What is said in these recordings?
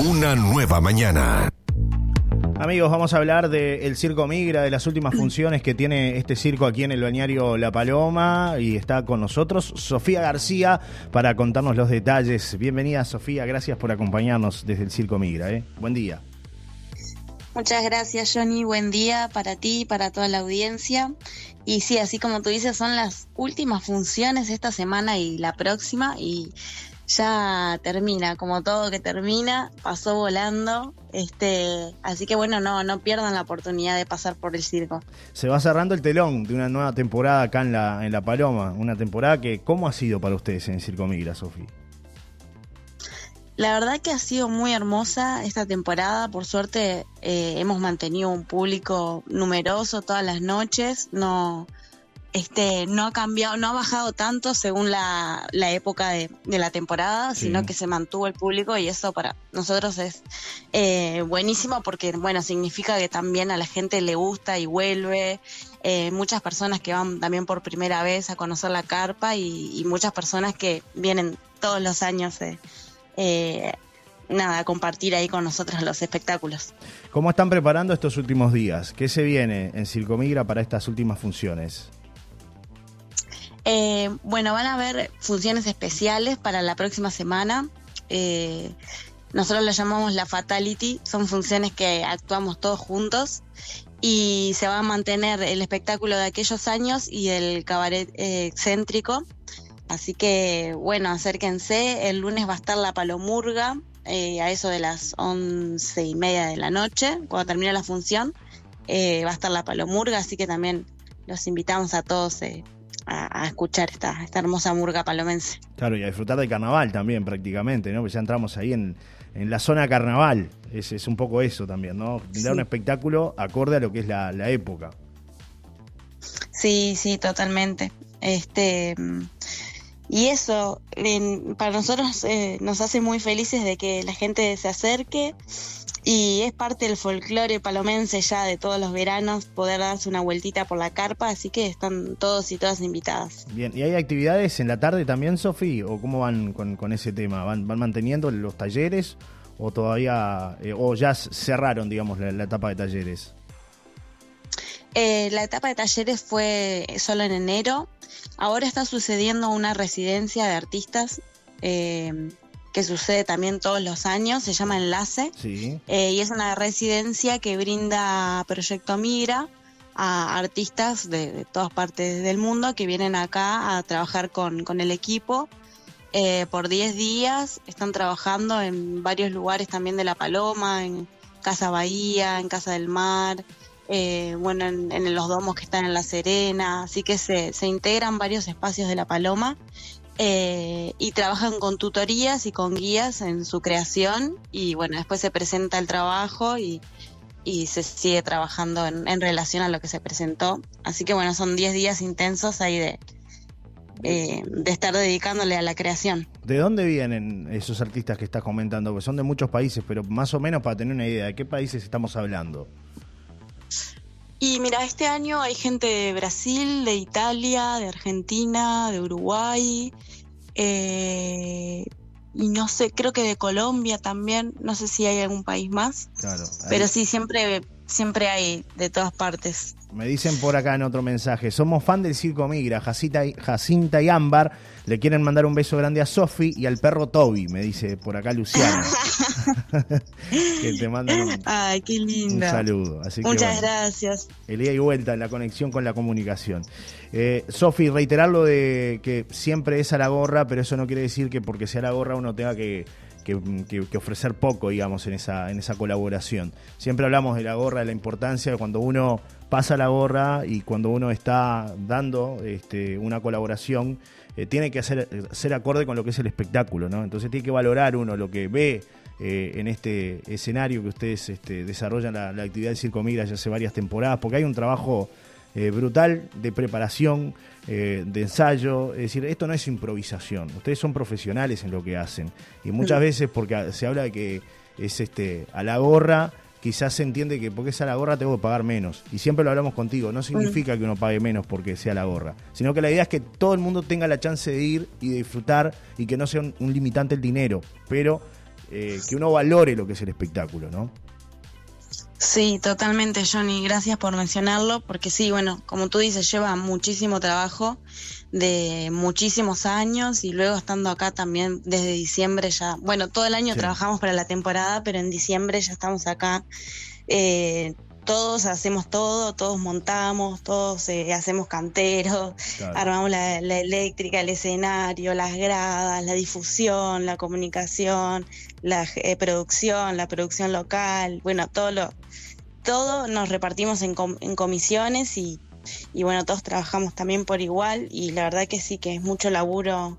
Una nueva mañana. Amigos, vamos a hablar del Circo Migra, de las últimas funciones que tiene este circo aquí en el bañario La Paloma y está con nosotros Sofía García para contarnos los detalles. Bienvenida Sofía, gracias por acompañarnos desde el Circo Migra. ¿eh? Buen día. Muchas gracias Johnny, buen día para ti y para toda la audiencia. Y sí, así como tú dices, son las últimas funciones esta semana y la próxima y ya termina, como todo que termina, pasó volando, este, así que bueno, no, no pierdan la oportunidad de pasar por el circo. Se va cerrando el telón de una nueva temporada acá en la, en la Paloma, una temporada que, ¿cómo ha sido para ustedes en Circo Migra, Sofía? La verdad que ha sido muy hermosa esta temporada, por suerte eh, hemos mantenido un público numeroso todas las noches, no, este, no ha cambiado, no ha bajado tanto según la, época de, la temporada, sino que se mantuvo el público y eso para nosotros es eh, buenísimo porque, bueno, significa que también a la gente le gusta y vuelve. Eh, muchas personas que van también por primera vez a conocer la carpa y, muchas personas que vienen todos los años. Eh, nada, a compartir ahí con nosotros los espectáculos. ¿Cómo están preparando estos últimos días? ¿Qué se viene en Circo Migra para estas últimas funciones? Eh, bueno, van a haber funciones especiales para la próxima semana. Eh, nosotros lo llamamos la Fatality, son funciones que actuamos todos juntos y se va a mantener el espectáculo de aquellos años y el cabaret eh, excéntrico. Así que, bueno, acérquense. El lunes va a estar la Palomurga a eso de las once y media de la noche, cuando termine la función. va a estar la Palomurga, así que también los invitamos a todos a, escuchar esta, esta hermosa murga palomense. Claro, y a disfrutar del carnaval también prácticamente, ¿no? Pues ya entramos ahí en, en la zona carnaval, es, es un poco eso también, ¿no? Dar un espectáculo acorde a lo que es la, época. Sí, sí, totalmente. Este y eso para nosotros eh, nos hace muy felices de que la gente se acerque y es parte del folclore palomense ya de todos los veranos poder darse una vueltita por la carpa, así que están todos y todas invitadas. Bien, ¿y hay actividades en la tarde también, Sofi? ¿O cómo van con, ese tema? ¿Van, ¿Van, manteniendo los talleres o todavía, eh, o ya cerraron, digamos, la, etapa de talleres? Eh, la etapa de talleres fue solo en enero. Ahora está sucediendo una residencia de artistas eh, que sucede también todos los años, se llama Enlace, eh, y es una residencia que brinda Proyecto Migra a artistas de, todas partes del mundo que vienen acá a trabajar con, el equipo. Eh, por 10 días. Están trabajando en varios lugares también de La Paloma, en Casa Bahía, en Casa del Mar, eh, bueno, en, los domos que están en La Serena, así que se, se integran varios espacios de La Paloma eh, y trabajan con tutorías y con guías en su creación y bueno, después se presenta el trabajo y, se sigue trabajando en, relación a lo que se presentó. Así que bueno, son 10 días intensos ahí de, eh, de estar dedicándole a la creación. ¿De dónde vienen esos artistas que estás comentando? Porque son de muchos países, pero más o menos para tener una idea, ¿de qué países estamos hablando? Y mira, este año hay gente de Brasil, de Italia, de Argentina, de Uruguay, eh, y no sé, creo que de Colombia también, no sé si hay algún país más. Claro. Pero sí, siempre, siempre hay de todas partes. Me dicen por acá en otro mensaje, somos fan del Circo Migra, Jacinta y, Jacinta y Ámbar le quieren mandar un beso grande a Sofi y al perro Toby, me dice por acá Luciana. que te mandan un, Ay, qué lindo. un saludo. Muchas gracias. El día y vuelta en la conexión con la comunicación. Eh, Sofi, reiterarlo de que siempre es a la gorra, pero eso no quiere decir que porque sea la gorra uno tenga que que, ofrecer poco, digamos, en esa, en esa colaboración. Siempre hablamos de la gorra, de la importancia de cuando uno pasa la gorra y cuando uno está dando este, una colaboración, eh, tiene que hacer, ser acorde con lo que es el espectáculo, ¿no? Entonces tiene que valorar uno lo que ve eh, en este escenario que ustedes este, desarrollan la, actividad del Circo Migra ya hace varias temporadas, porque hay un trabajo eh, brutal de preparación, eh, de ensayo. Es decir, esto no es improvisación. Ustedes son profesionales en lo que hacen. Y muchas veces, porque se habla de que es este a la gorra, quizás se entiende que porque es a la gorra tengo que pagar menos. Y siempre lo hablamos contigo. No significa que uno pague menos porque sea la gorra. Sino que la idea es que todo el mundo tenga la chance de ir y de disfrutar y que no sea un limitante el dinero. Pero eh, que uno valore lo que es el espectáculo, ¿no? Sí, totalmente, Johnny. Gracias por mencionarlo, porque sí, bueno, como tú dices, lleva muchísimo trabajo de muchísimos años y luego estando acá también desde diciembre ya, bueno, todo el año trabajamos para la temporada, pero en diciembre ya estamos acá. Eh, todos hacemos todo, todos montamos, todos eh, hacemos canteros, armamos la, eléctrica, el escenario, las gradas, la difusión, la comunicación, la eh, producción, la producción local, bueno, todo lo, todo nos repartimos en, en comisiones y, y bueno, todos trabajamos también por igual y la verdad que sí que es mucho laburo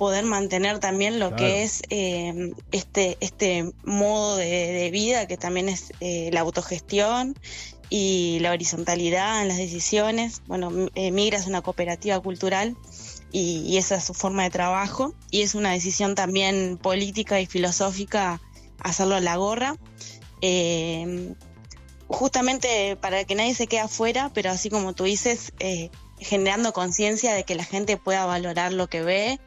poder mantener también lo que es eh, este, este modo de, vida que también es eh, la autogestión y la horizontalidad en las decisiones. Bueno, eh, Migra es una cooperativa cultural y, esa es su forma de trabajo y es una decisión también política y filosófica hacerlo a la gorra. justamente para que nadie se quede afuera, pero así como tú dices, generando conciencia de que la gente pueda valorar lo que ve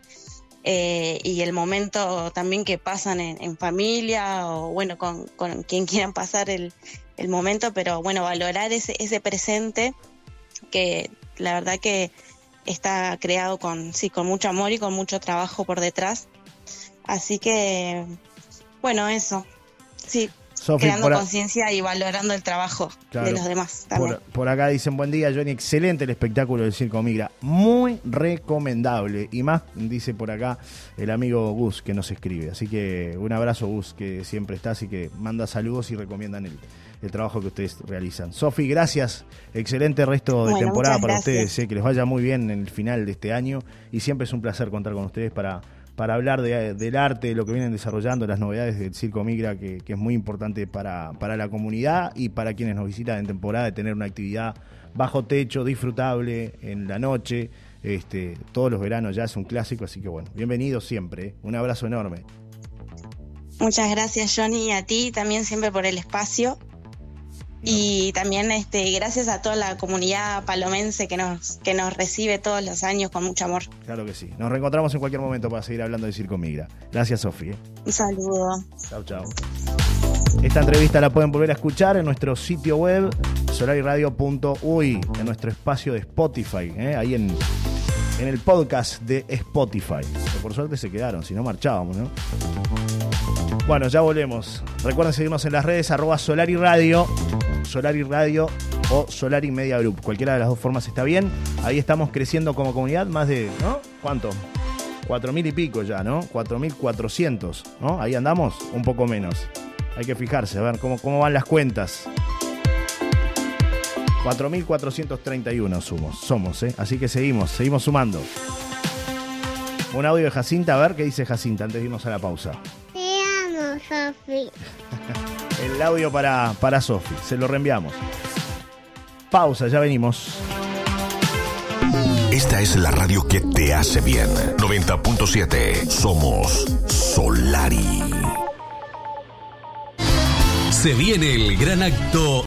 eh, y el momento también que pasan en, familia o bueno, con, quien quieran pasar el, momento, pero bueno, valorar ese, ese presente que la verdad que está creado con, sí, con mucho amor y con mucho trabajo por detrás. Así que, bueno, eso. Sí, creando conciencia y valorando el trabajo de los demás. Por, acá dicen, buen día, Johnny, excelente el espectáculo del Circo Migra, muy recomendable. Y más, dice por acá el amigo Gus que nos escribe. Así que un abrazo, Gus, que siempre está, así que manda saludos y recomiendan el, trabajo que ustedes realizan. Sofi, gracias. Excelente resto de temporada para ustedes. Eh, que les vaya muy bien en el final de este año. Y siempre es un placer contar con ustedes para para hablar del arte, de lo que vienen desarrollando, las novedades del Circo Migra, que, es muy importante para, para, la comunidad y para quienes nos visitan en temporada, de tener una actividad bajo techo, disfrutable, en la noche. Este, todos los veranos ya es un clásico, así que bueno, bienvenidos siempre. ¿eh? Un abrazo enorme. Muchas gracias, Johnny, y a ti también siempre por el espacio. Y también este, gracias a toda la comunidad palomense que nos, que nos recibe todos los años con mucho amor. Claro que sí. Nos reencontramos en cualquier momento para seguir hablando de Circo Migra. Gracias, Sofía. Un saludo. Chao, chao. Esta entrevista la pueden volver a escuchar en nuestro sitio web solariradio.uy, en nuestro espacio de Spotify, ¿eh? ahí en, en el podcast de Spotify. por suerte se quedaron, si no marchábamos, ¿no? Bueno, ya volvemos. Recuerden seguirnos en las redes arroba Solari Radio, Solari Radio o Solari Media Group. Cualquiera de las dos formas está bien. Ahí estamos creciendo como comunidad, más de, ¿no? ¿Cuánto? Cuatro mil y pico ya, ¿no? Cuatro mil cuatrocientos, ¿no? Ahí andamos, un poco menos. Hay que fijarse, a ver cómo, cómo van las cuentas. 4.431 somos, somos, ¿eh? Así que seguimos, seguimos sumando. Un audio de Jacinta, a ver qué dice Jacinta antes de irnos a la pausa. Sofi. El audio para, para Sofi, se lo reenviamos. Pausa, ya venimos. Esta es la radio que te hace bien. 90.7. Somos Solari. Se viene el gran acto